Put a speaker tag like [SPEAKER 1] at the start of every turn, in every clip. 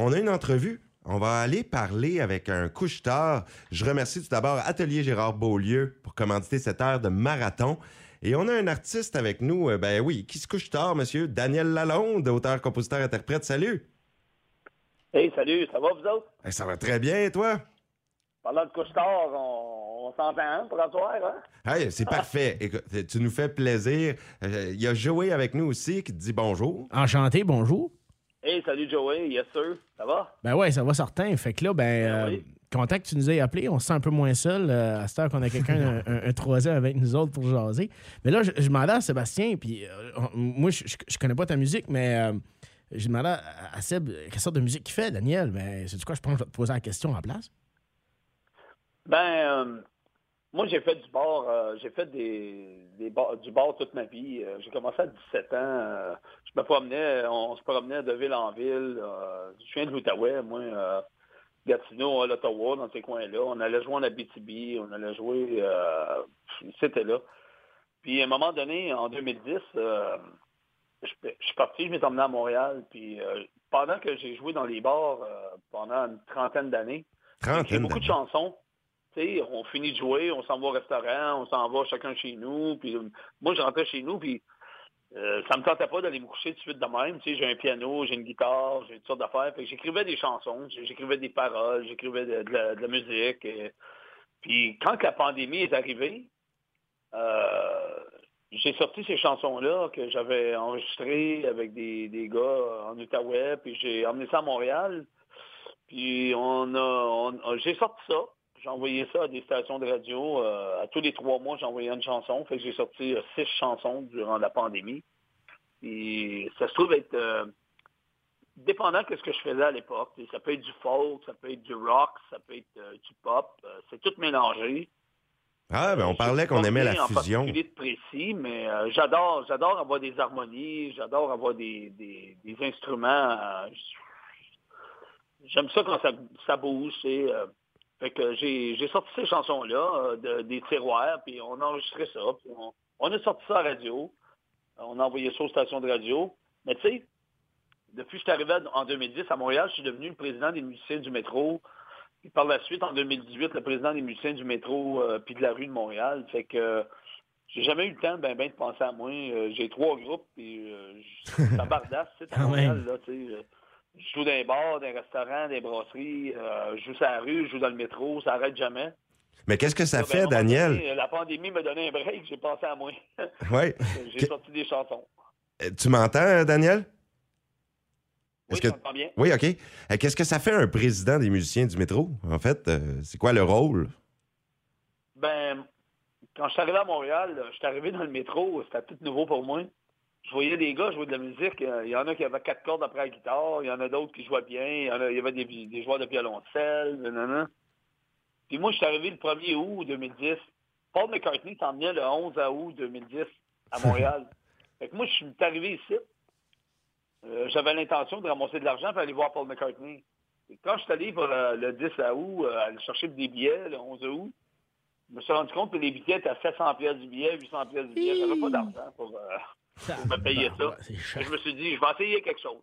[SPEAKER 1] on a une entrevue. On va aller parler avec un couche-tard. Je remercie tout d'abord Atelier Gérard Beaulieu pour commanditer cette heure de marathon. Et on a un artiste avec nous, euh, ben oui, qui se couche tard, monsieur Daniel Lalonde, auteur, compositeur, interprète. Salut!
[SPEAKER 2] Hey, salut, ça va vous autres?
[SPEAKER 1] Eh, ça va très bien, toi?
[SPEAKER 2] Parlant de couche-tard, on, on s'entend hein, pour un soir, hein?
[SPEAKER 1] Hey, c'est parfait. Écoute, tu nous fais plaisir. Euh, Il y a Joey avec nous aussi qui te dit bonjour.
[SPEAKER 3] Enchanté, bonjour.
[SPEAKER 2] Hey, salut Joey, yes sir, ça va?
[SPEAKER 3] Ben ouais, ça va certain. Fait que là, ben,
[SPEAKER 2] Ben
[SPEAKER 3] euh,
[SPEAKER 2] oui.
[SPEAKER 3] content que tu nous aies appelé. On se sent un peu moins seul euh, à cette heure qu'on a quelqu'un, un, un- un troisième avec nous autres pour jaser. Mais là, je, je demandais à Sébastien, puis euh, moi, je, je, connais pas ta musique, mais euh, je demandais à, à Seb euh, quelle sorte de musique il fait, Daniel? Mais c'est du quoi, je pense que je vais te poser la question en place.
[SPEAKER 2] Ben, euh, moi j'ai fait du bar, euh, j'ai fait des, des bars- du bar toute ma vie. Euh, j'ai commencé à 17 ans. euh, je me promenais, on se promenait de ville en ville. je viens de l'Outaouais, moi, euh, Gatineau, à l'Ottawa, dans ces coins-là. On allait jouer en Abitibi, on allait jouer, c'était là. Puis à un moment donné, en 2010, euh, je, je suis parti, je m'étais emmené à Montréal. Puis pendant que j'ai joué dans les bars pendant une trentaine d'années, j'ai beaucoup de chansons. On finit de jouer, on s'en va au restaurant, on s'en va chacun chez nous. Puis euh, moi, je rentrais chez nous, puis euh, ça me tentait pas d'aller me coucher tout de suite de même. J'ai un piano, j'ai une guitare, j'ai toutes sortes d'affaires. J'écrivais des chansons, j'écrivais des paroles, j'écrivais de, la, musique. et- Puis quand la pandémie est arrivée, euh, j'ai sorti ces chansons-là que j'avais enregistrées avec des, gars en Outaouais, puis j'ai emmené ça à Montréal. Puis on a, on- j'ai sorti ça. J'ai envoyé ça à des stations de radio. euh, à tous les trois mois, j'envoyais une chanson. Fait que j'ai sorti euh, six chansons durant la pandémie. Et ça se trouve être euh, dépendant de ce que je faisais à l'époque. Ça peut être du folk, ça peut être du rock, ça peut être du pop. c'est tout mélangé.
[SPEAKER 1] Ah, ben on
[SPEAKER 2] Je
[SPEAKER 1] parlait qu'on aimait la fusion.
[SPEAKER 2] de précis, mais j'adore, j'adore avoir des harmonies, j'adore avoir des, des, des instruments. J'aime ça quand ça, ça bouge. c'est, fait que j'ai, j'ai sorti ces chansons-là euh, de- des tiroirs, puis on a enregistré ça, puis on, on a sorti ça à la radio. On a envoyé ça aux stations de radio. Mais tu sais, depuis que je suis arrivé en 2010 à Montréal, je suis devenu le président des musiciens du métro. Puis par la suite, en 2018, le président des musiciens du métro euh, puis de la rue de Montréal. Fait que euh, j'ai jamais eu le temps ben, ben, de penser à moi. Euh, j'ai trois groupes puis je- ça bardasse, tu sais, à Montréal, là, tu sais. Je joue dans les bars, dans les restaurants, dans les brasseries, euh, je joue sur la rue, je joue dans le métro, ça arrête jamais.
[SPEAKER 1] Mais qu'est-ce que ça
[SPEAKER 2] ben,
[SPEAKER 1] fait, Daniel?
[SPEAKER 2] donné, la pandémie m'a donné un break, j'ai pensé à moi.
[SPEAKER 1] Oui.
[SPEAKER 2] j'ai sorti des chansons.
[SPEAKER 1] Euh, Tu m'entends, euh, Daniel?
[SPEAKER 2] Oui,
[SPEAKER 1] que-
[SPEAKER 2] je bien.
[SPEAKER 1] Oui, OK. Qu'est-ce que ça fait un président des musiciens du métro? En fait, c'est quoi le rôle?
[SPEAKER 2] Ben, quand je suis arrivé à Montréal, je suis arrivé dans le métro, c'était tout nouveau pour moi. Je voyais des gars jouer de la musique. Il y en a qui avaient quatre cordes après la guitare, il y en a d'autres qui jouaient bien, il y, en a- il y avait des, des joueurs de violoncelle, nanana. Puis moi, je suis arrivé le 1er août 2010. Paul McCartney s'en venait le 11 août 2010 à Montréal. fait que moi, je suis arrivé ici. Euh, J'avais l'intention de ramasser de l'argent pour aller voir Paul McCartney. Et quand je suis allé pour euh, le 10 août, euh, aller chercher des billets le 11 août, je me suis rendu compte que les billets étaient à 700 pièces du billet, 800 pièces du billet. J'avais pas d'argent pour, euh, pour me payer ça. Je me suis dit, je vais essayer quelque chose.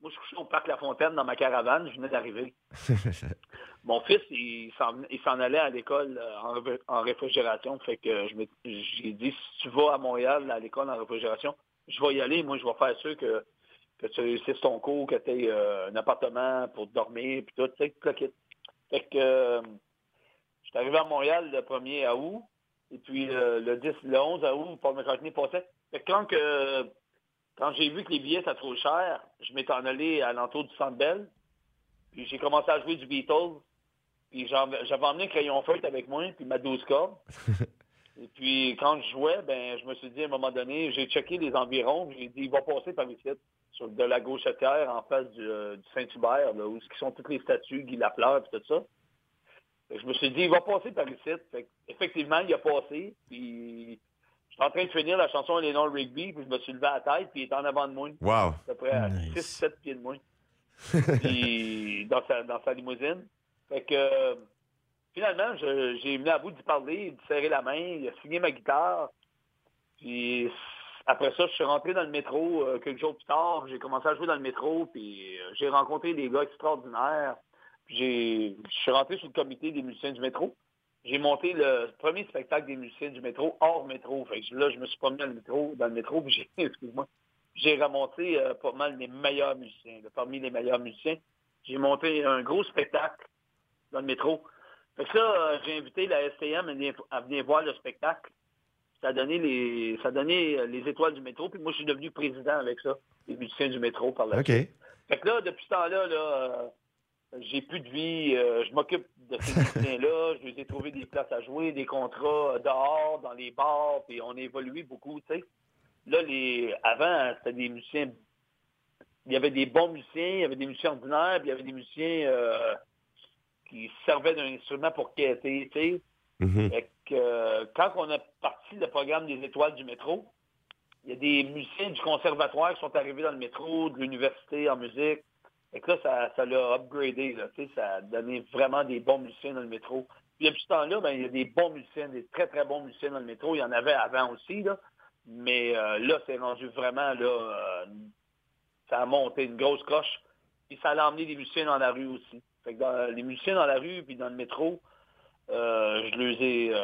[SPEAKER 2] Moi, je couchais au parc La Fontaine dans ma caravane, je venais d'arriver. Mon fils, il s'en allait à l'école euh, en, ré- en réfrigération. Fait que j'ai dit, si tu vas à Montréal à l'école en réfrigération, je vais y aller. Moi, je vais faire sûr que, que tu réussisses ton cours, que tu aies un appartement pour dormir, puis tout, tu sais. Fait que euh, je suis arrivé à Montréal le 1er août, et puis euh, le 10, le 11 août, Paul McCartney passait. Fait que quand, que, quand j'ai vu que les billets étaient trop chers, je m'étais en allé à l'entour du Centre Bell, puis j'ai commencé à jouer du Beatles, puis j'avais emmené un crayon feutre avec moi, puis ma 12 cordes. Et puis quand je jouais, ben je me suis dit à un moment donné, j'ai checké les environs, j'ai dit il va passer par ici, sur de la gauchetière en face du, euh, du Saint-Hubert, là, où sont toutes les statues, Guy Lafleur, puis tout ça. Fait que je me suis dit, il va passer par ici. Fait que, effectivement, il a passé, puis j'étais en train de finir la chanson Eleanor Rigby, puis je me suis levé à la tête, puis il est en avant de moi,
[SPEAKER 1] Wow.
[SPEAKER 2] à peu près à
[SPEAKER 3] Nice.
[SPEAKER 2] 6-7 pieds de moi. puis dans sa, dans sa limousine. Fait que finalement, je- j'ai venu à bout d'y parler, de serrer la main, il a signé ma guitare. Puis après ça, je suis rentré dans le métro euh, quelques jours plus tard. J'ai commencé à jouer dans le métro, puis euh, j'ai rencontré des gars extraordinaires. Puis je suis rentré sur le comité des musiciens du métro. J'ai monté le premier spectacle des musiciens du métro hors métro. Fait que là, je me suis promené dans le métro, dans le métro, puis j'ai, excuse-moi, j'ai remonté euh, pas mal les meilleurs musiciens, parmi les meilleurs musiciens. J'ai monté un gros spectacle dans le métro. Fait que là, j'ai invité la STM à venir voir le spectacle ça a donné les, ça donné les étoiles du métro. Puis moi, je suis devenu président avec ça, les musiciens du métro par là.
[SPEAKER 1] OK.
[SPEAKER 2] Fait que là, depuis ce temps-là, là, euh, j'ai plus de vie. Euh, je m'occupe de ces musiciens-là. Je les ai trouvé des places à jouer, des contrats dehors, dans les bars, puis on a évolué beaucoup, tu sais. Là, les, avant, c'était des musiciens. Il y avait des bons musiciens, il y avait des musiciens ordinaires, puis il y avait des musiciens euh, qui servaient d'un instrument pour quêter, tu sais.
[SPEAKER 1] Mhm.
[SPEAKER 2] que, quand on a parti le programme des étoiles du métro, il y a des musiciens du conservatoire qui sont arrivés dans le métro, de l'université en musique. Et que là, ça, l'a upgradé. ça a donné vraiment des bons musiciens dans le métro. Puis depuis ce temps-là, ben, il y a des bons musiciens, des très, très bons musiciens dans le métro. Il y en avait avant aussi. Là. Mais euh, là, c'est rendu vraiment, là, euh, ça a monté une grosse coche. Puis ça a emmené des musiciens dans la rue aussi. Dans, les musiciens dans la rue, puis dans le métro, euh, je les ai.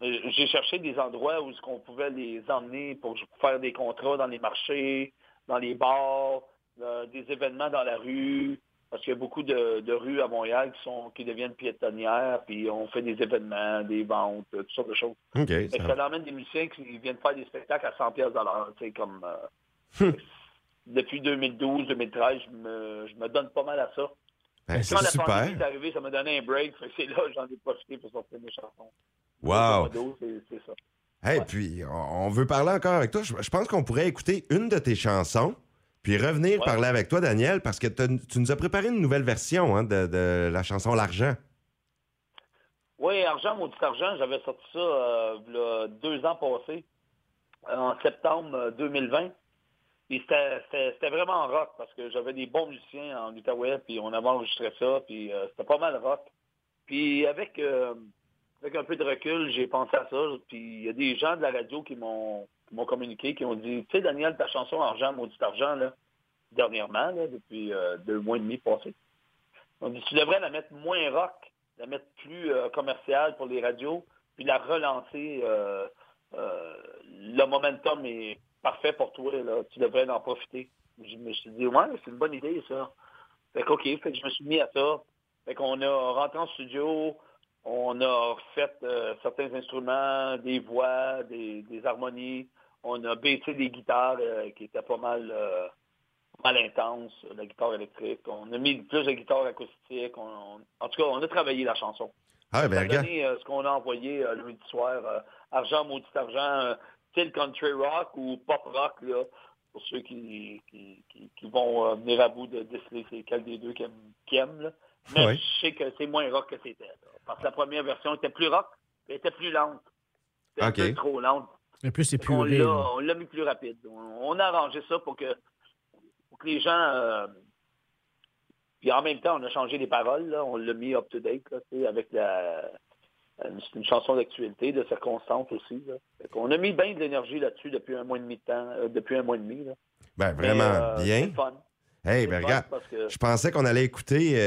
[SPEAKER 2] J'ai cherché des endroits où on pouvait les emmener pour faire des contrats dans les marchés, dans les bars, euh, des événements dans la rue, parce qu'il y a beaucoup de, rues à Montréal qui sont qui deviennent piétonnières, puis on fait des événements, des ventes, toutes sortes de choses. ça... emmène des musiciens qui viennent faire des spectacles à 100 pièces l'heure, tu sais, comme hum. depuis 2012-2013, je me, je me donne pas mal à ça.
[SPEAKER 1] Ben, Quand la pandémie
[SPEAKER 2] est arrivée, ça m'a donné un break. C'est là j'en ai profité pour sortir mes chansons.
[SPEAKER 1] Wow!
[SPEAKER 2] C'est ça.
[SPEAKER 1] Hey, puis on veut parler encore avec toi. Je, pense qu'on pourrait écouter une de tes chansons, puis revenir parler avec toi, Daniel, parce que tu nous as préparé une nouvelle version hein, de, la chanson L'argent.
[SPEAKER 2] Oui, Argent, maudit argent, j'avais sorti ça euh, deux ans passés, en septembre 2020. Euh, c'était vraiment rock parce que j'avais des bons musiciens en Outaouais, puis on avait enregistré ça, puis euh, c'était pas mal rock. Puis avec, euh, avec un peu de recul, j'ai pensé à ça, puis il y a des gens de la radio qui m'ont communiqué, qui ont dit, tu sais, Daniel, ta chanson Argent, Maudit Argent, là, dernièrement, depuis euh, deux mois et demi passés, on dit, tu devrais la mettre moins rock, la mettre plus commerciale pour les radios, puis la relancer. le momentum est parfait pour toi, là. tu devrais en profiter. Je me suis dit, ouais, c'est une bonne idée, ça. Fait que, OK, fait que je me suis mis à ça. Fait qu'on a rentré en studio, on a fait euh, certains instruments, des voix, des, harmonies. On a baissé des guitares euh, qui étaient pas mal, euh, mal intenses, la guitare électrique. On a mis plus de guitare acoustique. en tout cas, on a travaillé la chanson.
[SPEAKER 1] Ah, ben,
[SPEAKER 2] donné ce qu'on a envoyé le lundi soir. argent, maudit argent style country rock ou pop rock, là, pour ceux qui, qui, vont euh, venir à bout de déceler c'est quel des deux qui aiment. Mais je sais que c'est moins rock que c'était. Parce que la première version était plus rock, mais était plus lente. C'était trop lente.
[SPEAKER 3] Mais plus c'est plus
[SPEAKER 2] on l'a mis plus rapide. On, a arrangé ça pour que, pour que les gens... Euh, puis en même temps, on a changé les paroles. On l'a mis up-to-date avec la, c'est une chanson d'actualité, de circonstance aussi. On a mis bien de l'énergie là-dessus depuis un mois et demi de temps, euh, depuis un mois et demi. Là.
[SPEAKER 1] Ben, vraiment euh, bien.
[SPEAKER 2] Fun.
[SPEAKER 1] Hey, ben regarde, je pensais qu'on allait écouter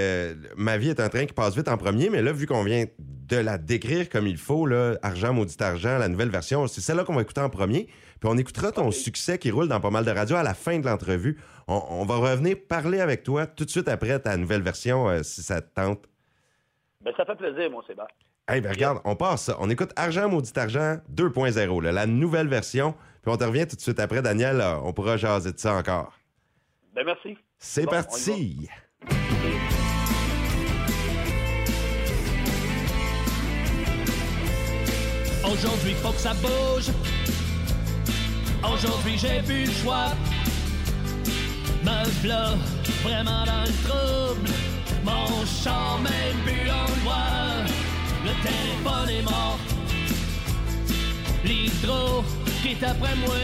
[SPEAKER 1] Ma vie est un train qui passe vite en premier, mais là, vu qu'on vient de la décrire comme il faut, là, Argent, maudit argent, la nouvelle version, c'est celle-là qu'on va écouter en premier. Puis on écoutera ton succès qui roule dans pas mal de radios à la fin de l'entrevue. On, va revenir parler avec toi tout de suite après ta nouvelle version, si ça te tente.
[SPEAKER 2] Ben, ça fait plaisir, mon Sébastien.
[SPEAKER 1] Hey, ben regarde, on passe ça. On écoute Argent, maudit argent 2.0, la nouvelle version. Puis on te revient tout de suite après, Daniel. on pourra jaser de ça encore.
[SPEAKER 2] Ben merci.
[SPEAKER 1] C'est parti.
[SPEAKER 4] Aujourd'hui, faut que ça bouge. Aujourd'hui, j'ai plus le choix. Me là, vraiment dans le trouble. Mon chant même plus l'endroit le téléphone est mort. L'hydro qui est après moi,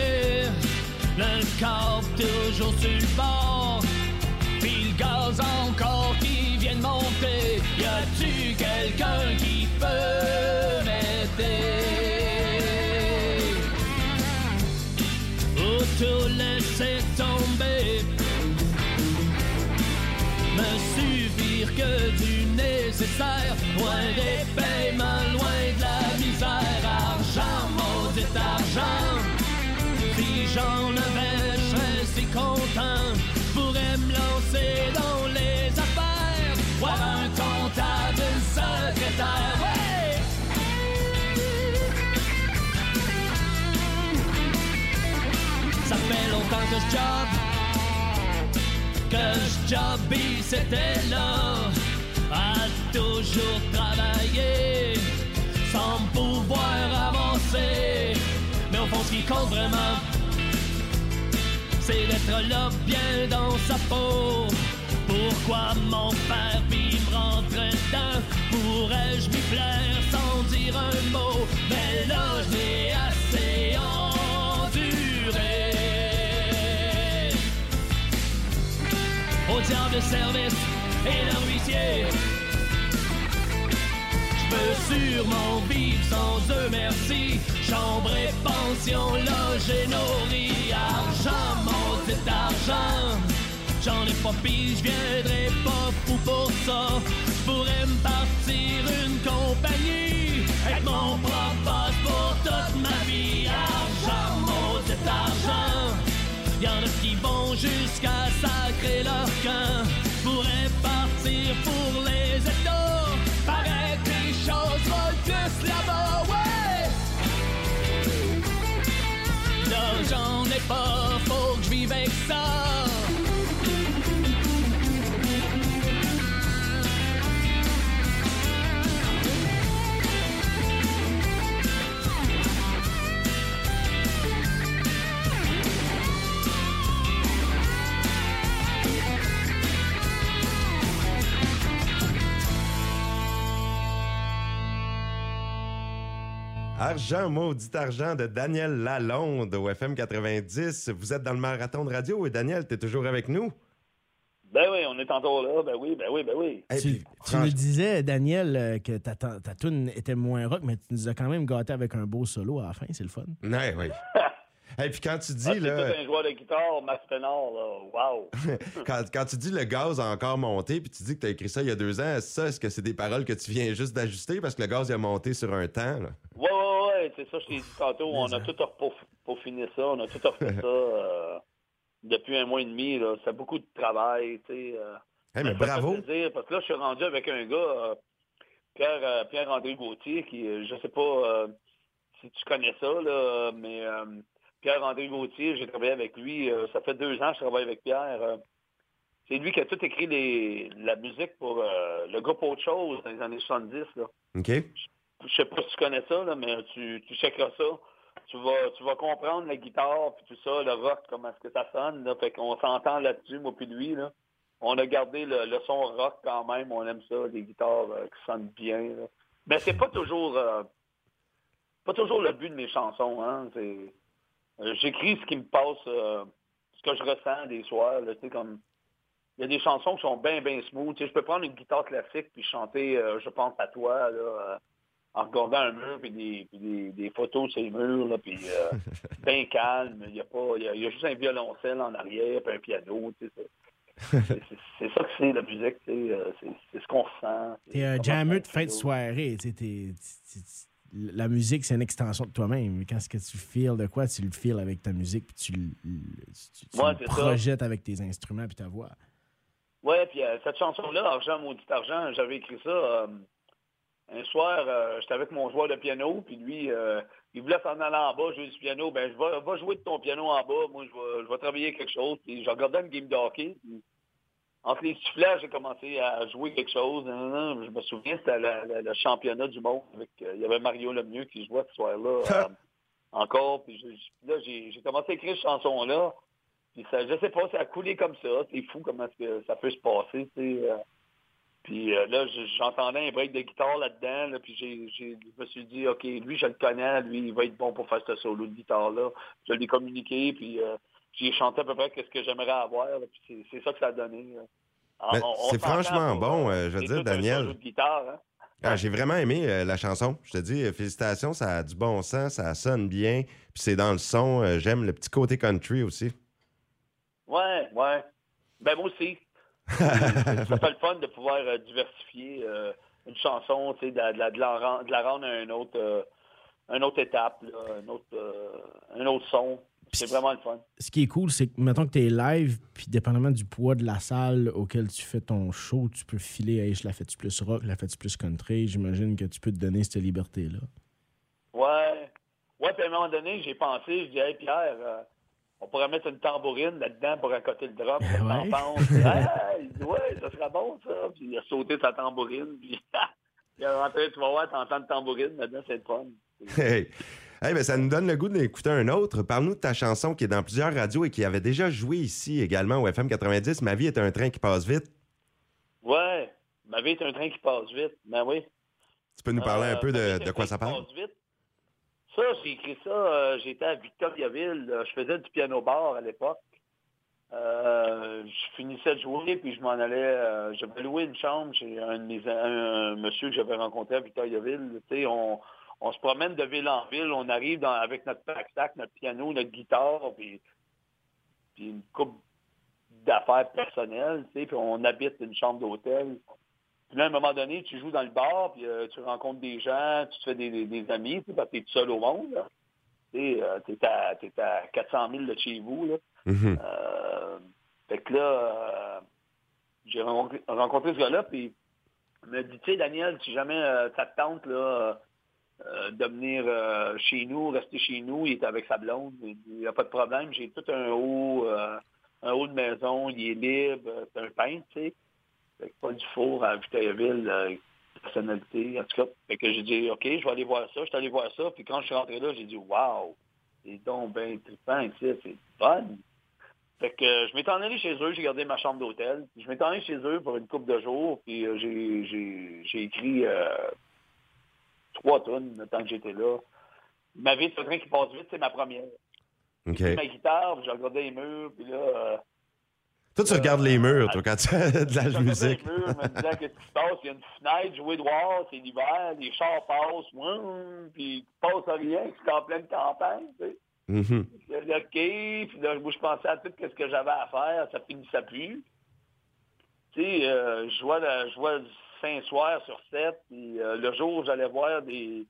[SPEAKER 4] le corps toujours sur le bord. Pis gaz encore qui vient de monter. Y a-tu quelqu'un qui peut m'aider? Ou tout laisser tomber. Me suffire que du nécessaire. Loin des pays. Je job je jobby, c'était là à toujours travailler sans pouvoir avancer. Mais au fond, ce qui compte vraiment, c'est d'être là bien dans sa peau. Pourquoi mon père puis me rentrer dedans Pourrais-je m'y plaire sans dire un mot? Mais là, je De service et le huissier. Je peux sûrement vivre sans eux, merci. Chambre et pension, logé, nourri, argent, mon petit argent. J'en ai pas pis, je viendrai pas fou pour ça. Je pourrais me partir une compagnie Argent, maudit argent
[SPEAKER 1] de Daniel Lalonde au FM 90. Vous êtes dans le marathon de radio et Daniel, t'es toujours avec nous?
[SPEAKER 2] Ben oui, on est encore là. Ben oui, ben oui, ben oui.
[SPEAKER 1] Et
[SPEAKER 3] Tu,
[SPEAKER 1] puis,
[SPEAKER 3] tu
[SPEAKER 1] franch-
[SPEAKER 3] nous disais, Daniel, euh, que ta, ta, ta tune était moins rock, mais tu nous as quand même gâté avec un beau solo à la fin, c'est le fun.
[SPEAKER 1] Ouais, oui. Et puis quand tu dis,
[SPEAKER 2] Ah,
[SPEAKER 1] là,
[SPEAKER 2] tout un joueur de guitare, Max Pénard, là. Wow!
[SPEAKER 1] quand, quand tu dis le gaz a encore monté, puis tu dis que tu as écrit ça il y a deux ans, ça, est-ce que c'est des paroles que tu viens juste d'ajuster parce que le gaz il a monté sur un temps? là?
[SPEAKER 2] Ouais, ouais, ouais, c'est ça, je t'ai dit tantôt. On a tout peaufiné ça, on a tout refait ça euh, depuis un mois et demi. Là. C'est beaucoup de travail, tu sais. euh.
[SPEAKER 1] Hey, mais
[SPEAKER 2] Ça
[SPEAKER 1] bravo!
[SPEAKER 2] plaisir, parce que là, je suis rendu avec un gars, euh, Pierre, euh, Pierre-André Gauthier, qui, je sais pas euh, si tu connais ça, là, mais euh, Pierre-André Gauthier, j'ai travaillé avec lui. euh, ça fait deux ans que je travaille avec Pierre. euh. c'est lui qui a tout écrit les, la musique pour euh, le groupe Autre Chose dans les années 70. Là.
[SPEAKER 1] OK?
[SPEAKER 2] Je sais pas si tu connais ça, là, mais tu, tu checkeras ça. Tu vas, tu vas comprendre la guitare, puis tout ça, le rock, comment est-ce que ça sonne. Là. Fait qu'on s'entend là-dessus, moi puis lui. Là. On a gardé le, le son rock quand même. On aime ça, des guitares euh, qui sonnent bien. là. Mais c'est pas toujours euh, pas toujours le but de mes chansons. Hein. C'est, j'écris ce qui me passe, euh, ce que je ressens des soirs. Là, tu sais, comme il y a des chansons qui sont bien, bien smooth. Tu sais, je peux prendre une guitare classique puis chanter euh, Je pense à toi là, euh, en regardant un mur puis des, puis des, des photos sur les murs, là, puis euh, bien calme. Il y a pas. Il y a, il y a juste un violoncelle en arrière puis un piano. C'est, ça que c'est la musique, euh, c'est, c'est ce qu'on ressent.
[SPEAKER 3] T'es un
[SPEAKER 2] on
[SPEAKER 3] de fin de soirée. tu sais, t'es- la musique, c'est une extension de toi-même. Quand ce que tu feels de quoi, tu le feels avec ta musique, puis tu, le- tu- tu
[SPEAKER 2] Ouais,
[SPEAKER 3] le
[SPEAKER 2] ça.
[SPEAKER 3] projettes avec tes instruments puis ta voix.
[SPEAKER 2] Ouais, puis euh, cette chanson-là, Argent, maudit argent, j'avais écrit ça euh, un soir, euh, j'étais avec mon joueur de piano, puis lui, il voulait s'en aller en bas, jouer du piano. Ben, je vais, va jouer de ton piano en bas, moi, je vais, je vais travailler quelque chose. Puis je regardais une game de hockey, puis entre les sifflets, j'ai commencé à jouer quelque chose. Je me souviens, c'était le, championnat du monde. Avec, euh, il y avait Mario Lemieux qui jouait ce soir-là euh, encore. Puis je- là, j'ai commencé à écrire cette chanson-là. Puis ça, je sais pas, ça a coulé comme ça. C'est fou comment que ça peut se passer, euh. Puis euh, là, je- j'entendais un break de guitare là-dedans, là, puis j'ai, je me suis dit, OK, lui, je le connais, lui, il va être bon pour faire ce solo de guitare-là. Je l'ai communiqué, puis j'ai chanté à peu près ce que j'aimerais avoir, c'est, ça que ça a donné. on
[SPEAKER 1] c'est franchement bon, euh, je veux dire, Daniel.
[SPEAKER 2] guitare, hein.
[SPEAKER 1] Ah, J'ai vraiment aimé euh, la chanson. Je te dis, euh, félicitations, ça a du bon sens, ça sonne bien. Puis c'est dans le son. euh, J'aime le petit côté country aussi.
[SPEAKER 2] Ouais, ouais. Ben moi aussi. ça fait le fun de pouvoir euh, diversifier euh, une chanson, tu sais, de, de, de, la, rendre- de la rendre à une autre, euh, une autre étape, là, un, autre, euh, un autre son. C'est vraiment le fun.
[SPEAKER 3] Ce qui est cool, c'est que, mettons que tu es live, puis dépendamment du poids de la salle auquel tu fais ton show, tu peux filer, hey, je la fais-tu plus rock, la fais-tu plus country? J'imagine que tu peux te donner cette liberté-là.
[SPEAKER 2] Ouais. Ouais, puis à un moment donné, j'ai pensé, je dis, hey Pierre, euh, on pourrait mettre une tambourine là-dedans pour accoter le drum. Qu'est-ce que t'en
[SPEAKER 3] Ouais?
[SPEAKER 2] penses? Ah, dit, ouais, ça serait bon, ça. Puis il a sauté sa tambourine, puis il a rentré, tu vas voir, t'entends le tambourine, là-dedans, c'est le fun.
[SPEAKER 1] Hey. Hey, ben, ça nous donne le goût d'écouter un autre. Parle-nous de ta chanson qui est dans plusieurs radios et qui avait déjà joué ici également au FM 90. Ma vie est un train qui passe vite.
[SPEAKER 2] Ouais, ma vie est un train qui passe vite. Ben oui.
[SPEAKER 1] Tu peux nous parler un
[SPEAKER 2] Euh,
[SPEAKER 1] peu de, quoi ça parle?
[SPEAKER 2] vite. Ça, j'ai écrit ça, euh, j'étais à Victoriaville, euh, je faisais du piano bar à l'époque. Euh, je finissais de jouer, puis je m'en allais, j'avais loué une chambre chez un de mes un, un monsieur que j'avais rencontré à Victoriaville. Tu sais, on, on se promène de ville en ville, on arrive dans- avec notre pack-sac, notre piano, notre guitare, puis, puis une coupe d'affaires personnelles, tu sais, puis on habite une chambre d'hôtel. Puis là, à un moment donné, tu joues dans le bar, puis euh, tu rencontres des gens, tu te fais des, des, des amis, tu sais, parce que t'es tout seul au monde. là. Tu euh, t'es à, t'es à 400 000 de chez vous. Là.
[SPEAKER 1] Mhm.
[SPEAKER 2] Euh, fait que là, j'ai rencontré, rencontré ce gars-là, puis il m'a dit, tu sais, Daniel, si jamais ça te tente là, euh, de venir euh, chez nous, rester chez nous, il est avec sa blonde, il n'y a pas de problème, j'ai tout un haut, euh, un haut de maison, il est libre, c'est un peintre, tu sais. Pas du four à Victoriaville, personnalité, en tout cas. Fait que j'ai dit, OK, je vais aller voir ça. Je suis allé voir ça. Puis quand je suis rentré là, j'ai dit, wow, c'est donc bien trippant c'est fun. Fait que je m'étais en allé chez eux, j'ai gardé ma chambre d'hôtel. Je m'étais en allé chez eux pour une couple de jours. Puis j'ai, écrit trois tonnes le temps que j'étais là. Ma vie, c'est un train qui passe vite, c'est ma première.
[SPEAKER 1] OK.
[SPEAKER 2] J'ai pris ma guitare, j'ai regardé les murs, puis là... euh,
[SPEAKER 1] Toi, tu regardes les murs, toi, quand tu fais de la
[SPEAKER 2] je
[SPEAKER 1] musique.
[SPEAKER 2] les murs, me disant qu'est-ce qui se passe? Il y a une fenêtre, jouer dehors, c'est l'hiver, les chars passent, ouin, puis passe rien, c'est en pleine campagne, tu sais. J'ai dit, OK, puis là, moi, je pensais à tout ce que j'avais à faire, ça finissait plus. Tu sais, euh, je jouais, le- je jouais 5 soirs sur 7, puis euh, le jour j'allais voir des,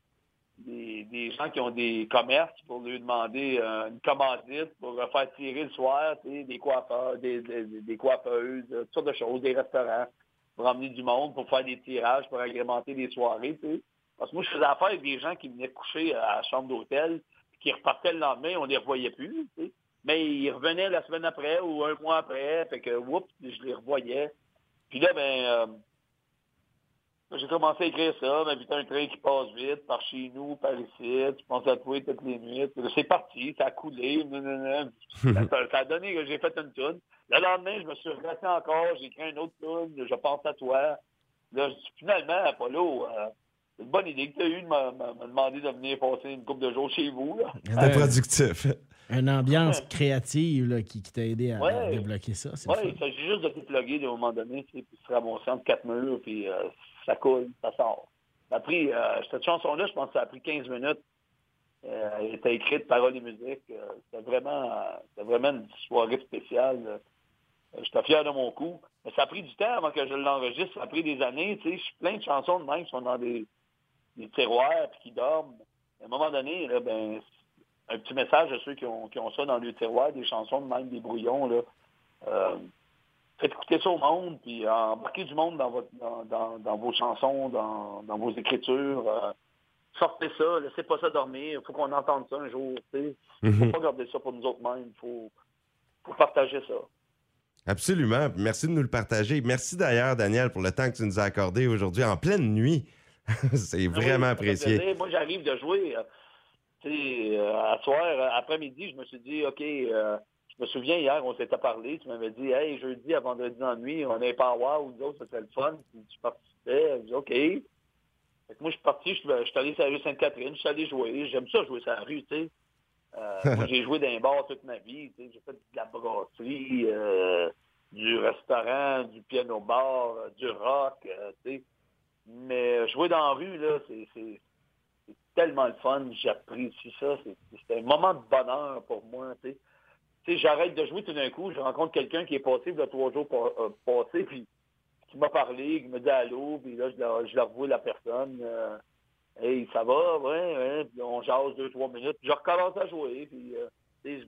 [SPEAKER 2] des, des gens qui ont des commerces pour lui demander euh, une commandite pour faire tirer le soir, des coiffeurs, des, des, des coiffeuses, toutes sortes de choses, des restaurants, pour emmener du monde, pour faire des tirages, pour agrémenter les soirées, tu sais. Parce que moi, je faisais affaire avec des gens qui venaient coucher à la chambre d'hôtel, qui repartaient le lendemain, on les revoyait plus, tu sais. Mais ils revenaient la semaine après ou un mois après, fait que, oups, je les revoyais. Puis là, ben, euh, j'ai commencé à écrire ça, ma vie est un train qui passe vite, par chez nous, par ici, tu penses à toi toutes les nuits. C'est parti, ça a coulé, nanana. ça, ça- ça a donné que j'ai fait une tune. Le lendemain, je me suis resté encore, j'ai écrit une autre tune, je pense à toi. Là, je dis, finalement, Apollo, euh, c'est une bonne idée que tu as eue de me demander de venir passer une couple de jours chez vous.
[SPEAKER 1] C'était productif.
[SPEAKER 3] Une ambiance créative là, qui, qui t'a aidé à,
[SPEAKER 2] Ouais.
[SPEAKER 3] à débloquer ça. C'est
[SPEAKER 2] Oui, il s'agit juste de te plugger à un moment donné, puis se ramasser entre quatre murs, puis euh, ça coule, ça sort. Ça a pris, euh, cette chanson-là, je pense que ça a pris 15 minutes. Euh, elle était écrite, paroles et musique. Euh, c'était vraiment, vraiment une soirée spéciale. Euh, J'étais fier de mon coup. Mais ça a pris du temps avant que je l'enregistre. Ça a pris des années. Je suis plein de chansons de même qui sont dans des, tiroirs puis qui dorment. À un moment donné, ben, un petit message à ceux qui ont, ça dans le tiroir, des chansons de même, des brouillons. Là. Faites écouter ça au monde, puis euh, embarquez du monde dans, votre, dans, dans, dans vos chansons, dans, dans vos écritures. euh, sortez ça, laissez pas ça dormir. Il faut qu'on entende ça un jour. Il ne faut
[SPEAKER 1] Mhm.
[SPEAKER 2] pas garder ça pour nous autres mêmes. Il faut, faut partager ça.
[SPEAKER 1] Absolument. Merci de nous le partager. Merci d'ailleurs, Daniel, pour le temps que tu nous as accordé aujourd'hui en pleine nuit. C'est
[SPEAKER 2] Ah oui,
[SPEAKER 1] vraiment apprécié.
[SPEAKER 2] Moi, j'arrive de jouer. euh, tu sais, euh, à soir, après-midi, je me suis dit, OK, euh, je me souviens hier, on s'était parlé, tu m'avais dit, hey, jeudi à vendredi en nuit, on est pas à ou nous autres, ça serait le fun. Tu participais. Dis, OK. Fait que moi, je suis parti, je suis allé sur la rue Sainte-Catherine, je suis allé jouer. J'aime ça jouer sur la rue, tu sais. Euh, j'ai joué dans un bar toute ma vie. J'ai fait de la brasserie, euh, du restaurant, du piano-bar, euh, du rock, tu sais. Mais jouer dans la rue, là, c'est tellement le fun. J'apprécie ça. C'est un moment de bonheur pour moi, tu sais. J'arrête de jouer tout d'un coup, je rencontre quelqu'un qui est passé il y a trois jours pa- euh, passés, puis qui m'a parlé, qui me dit allô, puis là, je la, je la revois la personne. euh, hey, ça va, ouais, ouais, puis on jase deux, trois minutes, puis je recommence à jouer, puis euh, je,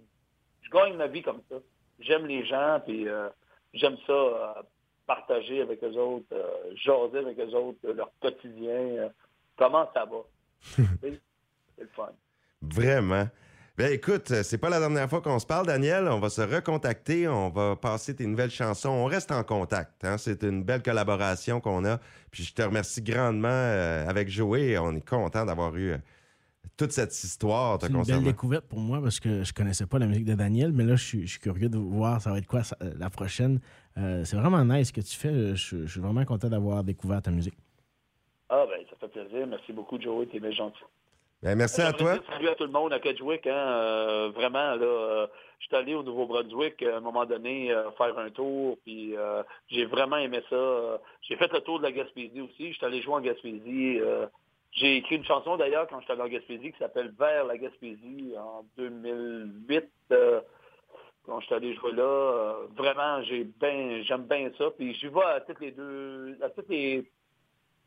[SPEAKER 2] je gagne ma vie comme ça. J'aime les gens, puis euh, j'aime ça, partager avec eux autres, jaser avec eux autres, leur quotidien, comment ça va. C'est le fun.
[SPEAKER 1] Vraiment. Ben écoute, euh, c'est pas la dernière fois qu'on se parle, Daniel. On va se recontacter, on va passer tes nouvelles chansons. On reste en contact. hein. C'est une belle collaboration qu'on a. Puis je te remercie grandement euh, avec Joey. On est content d'avoir eu euh, toute cette histoire te
[SPEAKER 3] C'est une belle découverte pour moi parce que je connaissais pas la musique de Daniel, mais là, je suis, je suis curieux de voir ça va être quoi ça- la prochaine. Euh, c'est vraiment nice ce que tu fais. Je, je suis vraiment content d'avoir découvert ta musique.
[SPEAKER 2] Ah ben, ça fait plaisir. Merci beaucoup, Joey, t'es bien gentil.
[SPEAKER 1] Ben, merci à toi.
[SPEAKER 2] Salut à tout le monde à Kedgewick. Hein, euh, vraiment, là, euh, je suis allé au Nouveau-Brunswick euh, à un moment donné euh, faire un tour, puis j'ai vraiment aimé ça. J'ai fait le tour de la Gaspésie aussi. Je suis allé jouer en Gaspésie. j'ai écrit une chanson d'ailleurs quand j'étais allé en Gaspésie qui s'appelle Vers la Gaspésie en 2008. euh, quand je suis allé jouer là, vraiment, j'ai ben, j'aime bien ça. Puis j'y vais à toutes les deux, à toutes les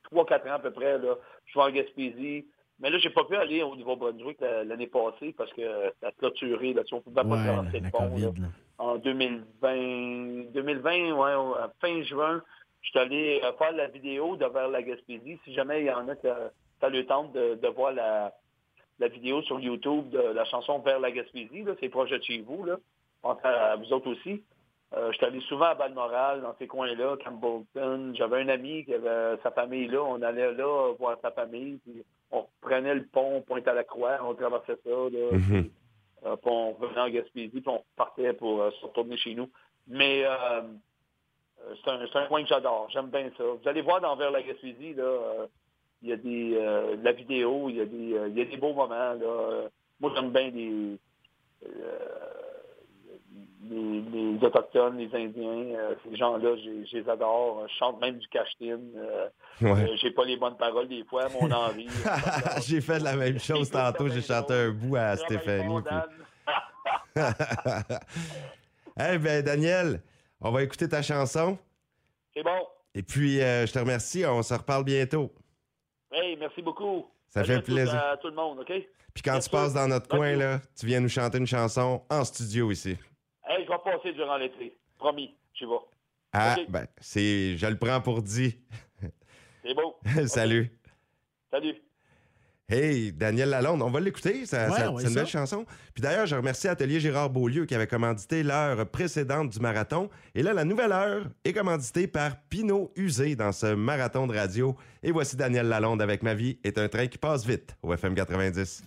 [SPEAKER 2] trois, quatre ans à peu près. Là, je vais en Gaspésie. Mais là, j'ai pas pu aller au Nouveau-Brunswick la- l'année passée parce que ça a clôturé. Là, Tu on pouvait pas
[SPEAKER 3] Ouais,
[SPEAKER 2] traverser le pont.
[SPEAKER 3] COVID.
[SPEAKER 2] là.
[SPEAKER 3] là.
[SPEAKER 2] En 2020, 2020 ouais, fin juin, je suis allé euh, faire la vidéo de vers la Gaspésie. Si jamais il y en a qui ça le tente de, de voir la, la vidéo sur YouTube de la chanson Vers la Gaspésie, c'est proche de chez vous, là. Pense à vous autres aussi. Euh, je suis allé souvent à Balmoral, dans ces coins-là, Campbellton. J'avais un ami qui avait sa famille là. On allait là voir sa famille. Puis on prenait le pont, Pointe à la Croix, on traversait ça. Là,
[SPEAKER 1] Mhm.
[SPEAKER 2] euh, puis on revenait en Gaspésie, puis on partait pour euh, se retourner chez nous. Mais euh, c'est un, coin que j'adore. J'aime bien ça. Vous allez voir dans Vers la Gaspésie, là, il y a des de la vidéo, il y a des il y a des beaux moments. Là. Moi, j'aime bien les, euh, les, les Autochtones, les Indiens. euh, ces gens-là, je les adore. Je chante même du cachetine. Euh,
[SPEAKER 1] Ouais.
[SPEAKER 2] euh, j'ai pas les bonnes paroles des fois, mon envie.
[SPEAKER 1] j'ai fait la même chose tantôt. J'ai chanté un bout à Stéphanie. puis- Eh ben, Daniel, on va écouter ta chanson.
[SPEAKER 2] C'est bon.
[SPEAKER 1] Et puis, euh, je te remercie. On se reparle bientôt.
[SPEAKER 2] Hey, merci beaucoup.
[SPEAKER 1] Ça fait
[SPEAKER 2] à tout-
[SPEAKER 1] plaisir.
[SPEAKER 2] À tout le monde, OK?
[SPEAKER 1] Puis quand
[SPEAKER 2] Bien
[SPEAKER 1] tu
[SPEAKER 2] sûr.
[SPEAKER 1] passes dans notre coin, là, tu viens nous chanter une chanson en studio ici.
[SPEAKER 2] Je vais passer durant l'été. Promis, vais.
[SPEAKER 1] Ah, ben, c'est. Je le prends pour dit.
[SPEAKER 2] C'est beau.
[SPEAKER 1] Salut.
[SPEAKER 2] Salut.
[SPEAKER 1] Hey, Daniel Lalonde, on va l'écouter, ça-
[SPEAKER 3] Ouais,
[SPEAKER 1] ça-
[SPEAKER 3] on va
[SPEAKER 1] c'est une
[SPEAKER 3] ça.
[SPEAKER 1] belle chanson. Puis d'ailleurs, je remercie Atelier Gérard Beaulieu qui avait commandité l'heure précédente du marathon. Et là, la nouvelle heure est commanditée par Pinot Usé dans ce marathon de radio. Et voici Daniel Lalonde avec Ma vie est un train qui passe vite au FM 90.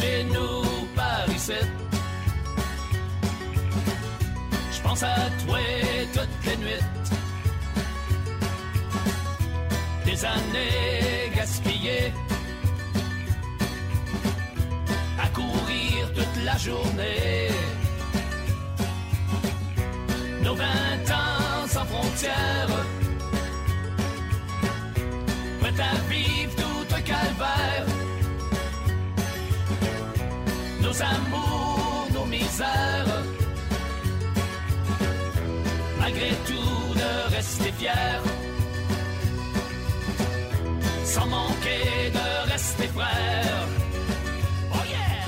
[SPEAKER 4] Chez nous, par ici. Je pense à toi toutes les nuits. Des années gaspillées. À courir toute la journée. Nos vingt ans sans frontières prêt à vivre tout amours, nos misères. Malgré tout, de rester fiers. Sans manquer de rester frères. Oh yeah!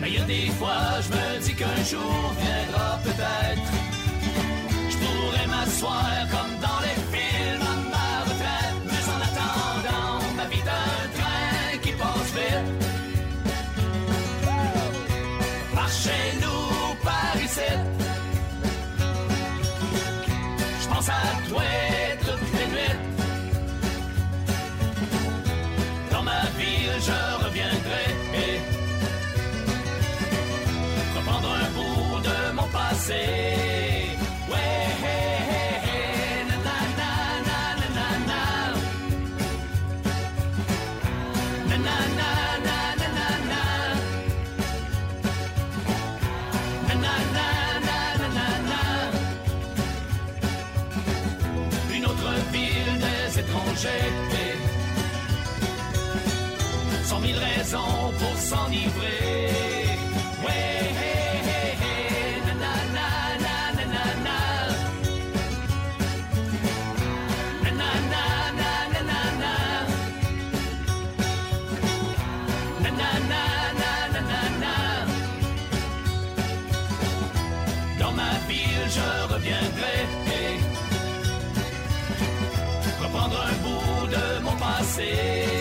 [SPEAKER 4] Mais y a des fois, je me dis qu'un jour viendra peut-être. Comme dans les films à ma retraite. Mais en attendant, ma vie est un train qui passe vite. Par chez nous, par ici. Je pense à toi Une autre ville des étrangers. Cent mille raisons pour s'enivrer. você.